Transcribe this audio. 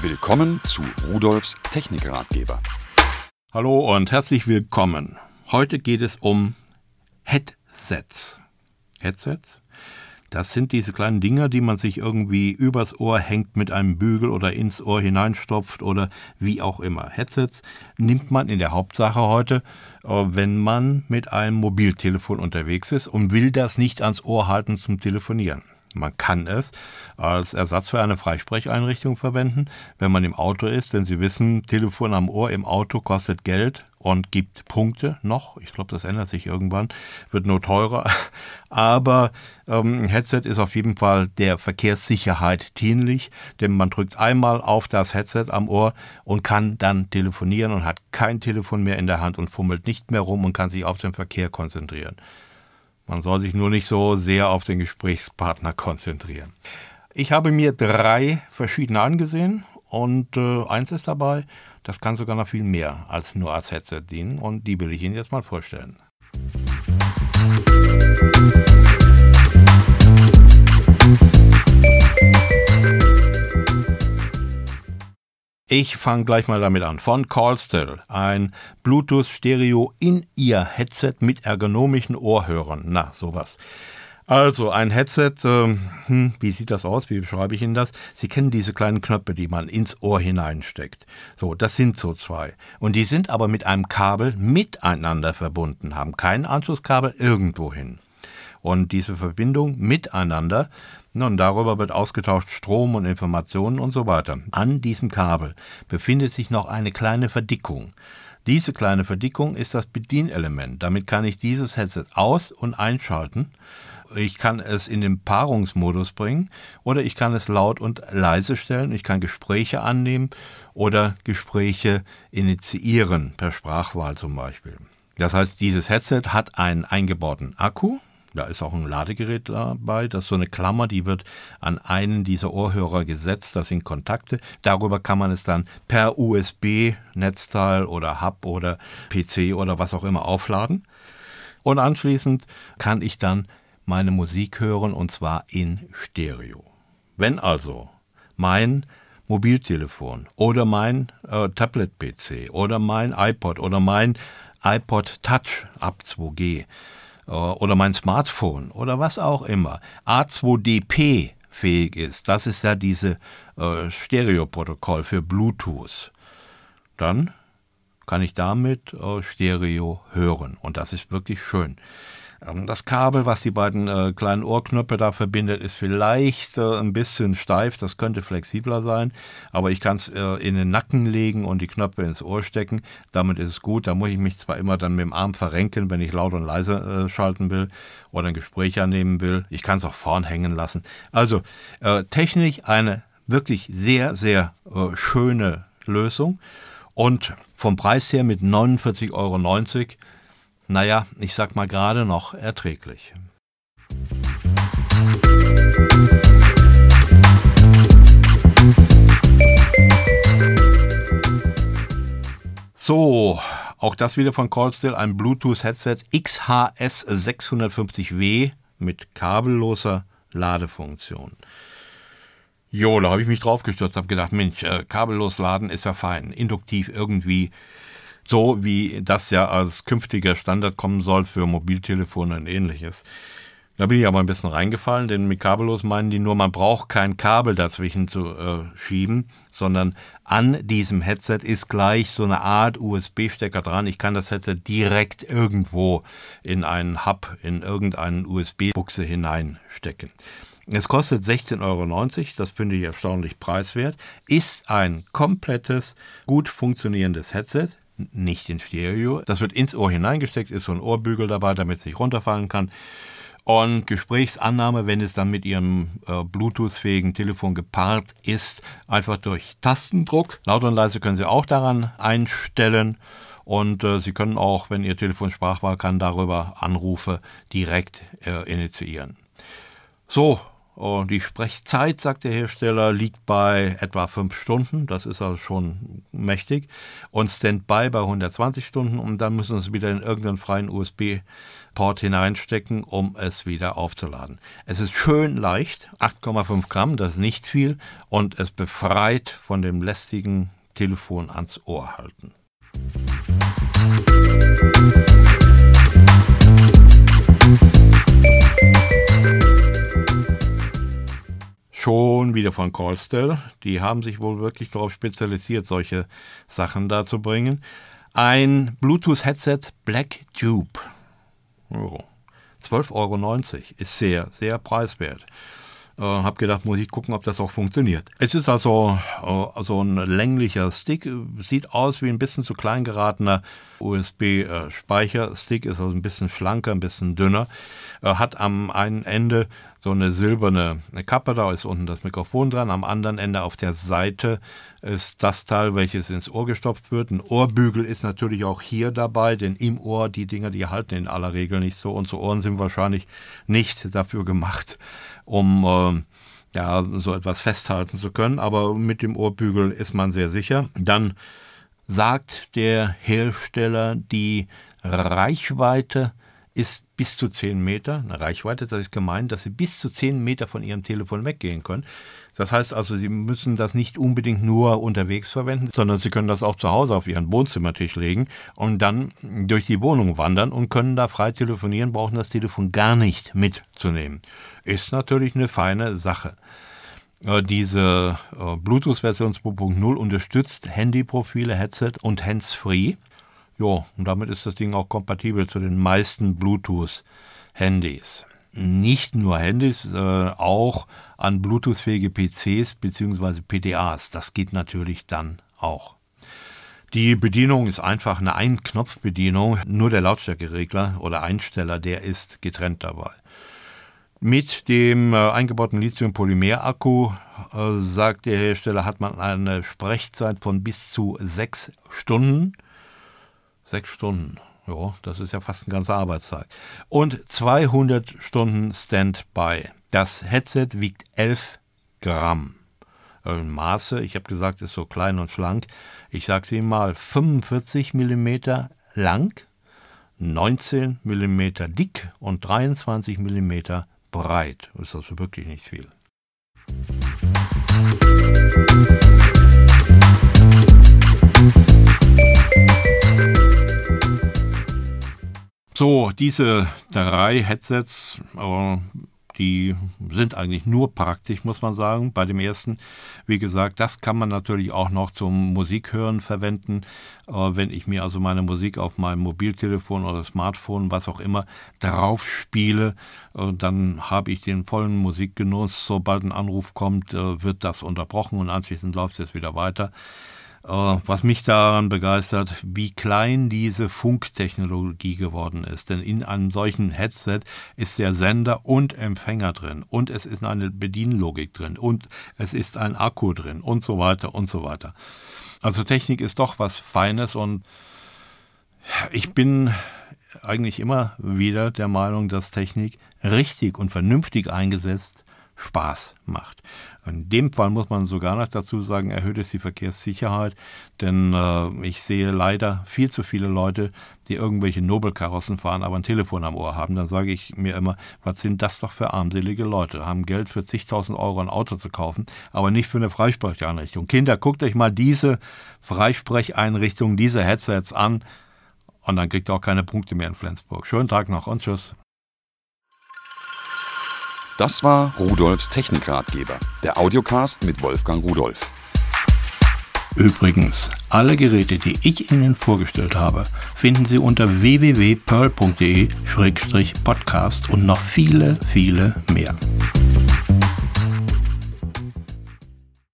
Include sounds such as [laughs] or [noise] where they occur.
Willkommen zu Rudolfs Technikratgeber. Hallo und herzlich willkommen. Heute geht es um Headsets. Headsets? Das sind diese kleinen Dinger, die man sich irgendwie übers Ohr hängt mit einem Bügel oder ins Ohr hineinstopft oder wie auch immer. Headsets nimmt man in der Hauptsache heute, äh, wenn man mit einem Mobiltelefon unterwegs ist und will das nicht ans Ohr halten zum Telefonieren. Man kann es als Ersatz für eine Freisprecheinrichtung verwenden, wenn man im Auto ist, denn Sie wissen, Telefon am Ohr im Auto kostet Geld und gibt Punkte noch. Ich glaube, das ändert sich irgendwann, wird nur teurer. [laughs] Aber ähm, Headset ist auf jeden Fall der Verkehrssicherheit dienlich, denn man drückt einmal auf das Headset am Ohr und kann dann telefonieren und hat kein Telefon mehr in der Hand und fummelt nicht mehr rum und kann sich auf den Verkehr konzentrieren. Man soll sich nur nicht so sehr auf den Gesprächspartner konzentrieren. Ich habe mir drei verschiedene angesehen und äh, eins ist dabei, das kann sogar noch viel mehr als nur als Headset dienen und die will ich Ihnen jetzt mal vorstellen. Ich fange gleich mal damit an. Von Callstill. Ein Bluetooth-Stereo in Ihr Headset mit ergonomischen Ohrhörern. Na, sowas. Also ein Headset, äh, hm, wie sieht das aus? Wie beschreibe ich Ihnen das? Sie kennen diese kleinen Knöpfe, die man ins Ohr hineinsteckt. So, das sind so zwei. Und die sind aber mit einem Kabel miteinander verbunden, haben kein Anschlusskabel irgendwo hin. Und diese Verbindung miteinander, und darüber wird ausgetauscht Strom und Informationen und so weiter. An diesem Kabel befindet sich noch eine kleine Verdickung. Diese kleine Verdickung ist das Bedienelement. Damit kann ich dieses Headset aus- und einschalten ich kann es in den Paarungsmodus bringen oder ich kann es laut und leise stellen. Ich kann Gespräche annehmen oder Gespräche initiieren, per Sprachwahl zum Beispiel. Das heißt, dieses Headset hat einen eingebauten Akku. Da ist auch ein Ladegerät dabei. Das ist so eine Klammer, die wird an einen dieser Ohrhörer gesetzt. Das sind Kontakte. Darüber kann man es dann per USB-Netzteil oder Hub oder PC oder was auch immer aufladen. Und anschließend kann ich dann meine Musik hören und zwar in Stereo. Wenn also mein Mobiltelefon oder mein äh, Tablet-PC oder mein iPod oder mein iPod Touch ab 2G äh, oder mein Smartphone oder was auch immer. A2DP fähig ist, das ist ja diese äh, Stereo-Protokoll für Bluetooth, dann kann ich damit äh, Stereo hören. Und das ist wirklich schön. Ähm, das Kabel, was die beiden äh, kleinen Ohrknöpfe da verbindet, ist vielleicht äh, ein bisschen steif. Das könnte flexibler sein. Aber ich kann es äh, in den Nacken legen und die Knöpfe ins Ohr stecken. Damit ist es gut. Da muss ich mich zwar immer dann mit dem Arm verrenken, wenn ich laut und leise schalten will oder ein Gespräch annehmen will. Ich kann es auch vorn hängen lassen. Also technisch eine wirklich sehr, sehr schöne Lösung. Und vom Preis her mit 49,90 Euro naja, ich sag mal gerade noch erträglich. So, auch das wieder von Callstill, ein Bluetooth-Headset XHS 650W mit kabelloser Ladefunktion. Jo, da habe ich mich drauf gestürzt, habe gedacht, Mensch, äh, kabellos laden ist ja fein, induktiv irgendwie so wie das ja als künftiger Standard kommen soll für Mobiltelefone und ähnliches. Da bin ich aber ein bisschen reingefallen, denn mit kabellos meinen die nur, man braucht kein Kabel dazwischen zu äh, schieben, sondern an diesem Headset ist gleich so eine Art USB-Stecker dran. Ich kann das Headset direkt irgendwo in einen Hub, in irgendeinen USB-Buchse hineinstecken. Es kostet 16,90 Euro, das finde ich erstaunlich preiswert, ist ein komplettes, gut funktionierendes Headset, nicht in Stereo. Das wird ins Ohr hineingesteckt, ist so ein Ohrbügel dabei, damit es nicht runterfallen kann. Und Gesprächsannahme, wenn es dann mit Ihrem äh, Bluetooth-fähigen Telefon gepaart ist, einfach durch Tastendruck. Laut und leise können Sie auch daran einstellen. Und äh, Sie können auch, wenn Ihr Telefon Sprachwahl kann, darüber Anrufe direkt äh, initiieren. So, und die Sprechzeit, sagt der Hersteller, liegt bei etwa fünf Stunden. Das ist also schon mächtig. Und Standby bei 120 Stunden. Und dann müssen Sie wieder in irgendeinen freien USB Port hineinstecken, um es wieder aufzuladen. Es ist schön leicht, 8,5 Gramm, das ist nicht viel und es befreit von dem lästigen Telefon ans Ohr halten. Schon wieder von Callstel. Die haben sich wohl wirklich darauf spezialisiert, solche Sachen da zu bringen. Ein Bluetooth-Headset Black Tube. Oh, 12,90 Euro ist sehr, sehr preiswert. Äh, hab gedacht, muss ich gucken, ob das auch funktioniert. Es ist also äh, so ein länglicher Stick, sieht aus wie ein bisschen zu klein geratener USB-Speicherstick, ist also ein bisschen schlanker, ein bisschen dünner, äh, hat am einen Ende so eine silberne Kappe, da ist unten das Mikrofon dran, am anderen Ende auf der Seite ist das Teil, welches ins Ohr gestopft wird. Ein Ohrbügel ist natürlich auch hier dabei, denn im Ohr, die Dinger, die halten in aller Regel nicht so. Unsere Ohren sind wahrscheinlich nicht dafür gemacht, um äh, ja, so etwas festhalten zu können. Aber mit dem Ohrbügel ist man sehr sicher. Dann sagt der Hersteller, die Reichweite ist bis zu 10 Meter. Eine Reichweite, das ist gemeint, dass Sie bis zu 10 Meter von Ihrem Telefon weggehen können. Das heißt also, Sie müssen das nicht unbedingt nur unterwegs verwenden, sondern Sie können das auch zu Hause auf Ihren Wohnzimmertisch legen und dann durch die Wohnung wandern und können da frei telefonieren, brauchen das Telefon gar nicht mitzunehmen. Ist natürlich eine feine Sache. Äh, diese äh, Bluetooth-Version 2.0 unterstützt Handyprofile, Headset und Hands-Free. Ja, und damit ist das Ding auch kompatibel zu den meisten Bluetooth-Handys. Nicht nur Handys, äh, auch an Bluetooth-fähige PCs bzw. PDAs. Das geht natürlich dann auch. Die Bedienung ist einfach eine Ein-Knopf-Bedienung. Nur der Lautstärkeregler oder Einsteller, der ist getrennt dabei. Mit dem äh, eingebauten Lithium-Polymer-Akku, äh, sagt der Hersteller, hat man eine Sprechzeit von bis zu sechs Stunden. Sechs Stunden. Ja, das ist ja fast ein ganzer Arbeitstag. Und 200 Stunden Standby. Das Headset wiegt 11 Gramm. In Maße, ich habe gesagt, ist so klein und schlank. Ich sage es Ihnen mal, 45 mm lang, 19 mm dick und 23 mm breit. Ist also wirklich nicht viel. So, diese drei Headsets, äh, die sind eigentlich nur praktisch, muss man sagen. Bei dem ersten, wie gesagt, das kann man natürlich auch noch zum Musikhören verwenden. Äh, wenn ich mir also meine Musik auf meinem Mobiltelefon oder Smartphone, was auch immer, drauf spiele, äh, dann habe ich den vollen Musikgenuss. Sobald ein Anruf kommt, wird das unterbrochen und anschließend läuft es wieder weiter. Äh, was mich daran begeistert, wie klein diese Funktechnologie geworden ist. Denn in einem solchen Headset ist der Sender und Empfänger drin und es ist eine Bedienlogik drin und es ist ein Akku drin und so weiter und so weiter. Also Technik ist doch was Feines und ich bin eigentlich immer wieder der Meinung, dass Technik richtig und vernünftig eingesetzt Spaß macht. In dem Fall muss man sogar noch dazu sagen, erhöht es die Verkehrssicherheit, denn äh, ich sehe leider viel zu viele Leute, die irgendwelche Nobelkarossen fahren, aber ein Telefon am Ohr haben. Dann sage ich mir immer, was sind das doch für armselige Leute? Haben Geld für zigtausend Euro ein Auto zu kaufen, aber nicht für eine Freisprecheinrichtung. Kinder, guckt euch mal diese Freisprecheinrichtung, diese Headsets an und dann kriegt ihr auch keine Punkte mehr in Flensburg. Schönen Tag noch und tschüss. Das war Rudolfs Technikratgeber, der Audiocast mit Wolfgang Rudolf. Übrigens, alle Geräte, die ich Ihnen vorgestellt habe, finden Sie unter www.pearl.de-podcast und noch viele, viele mehr.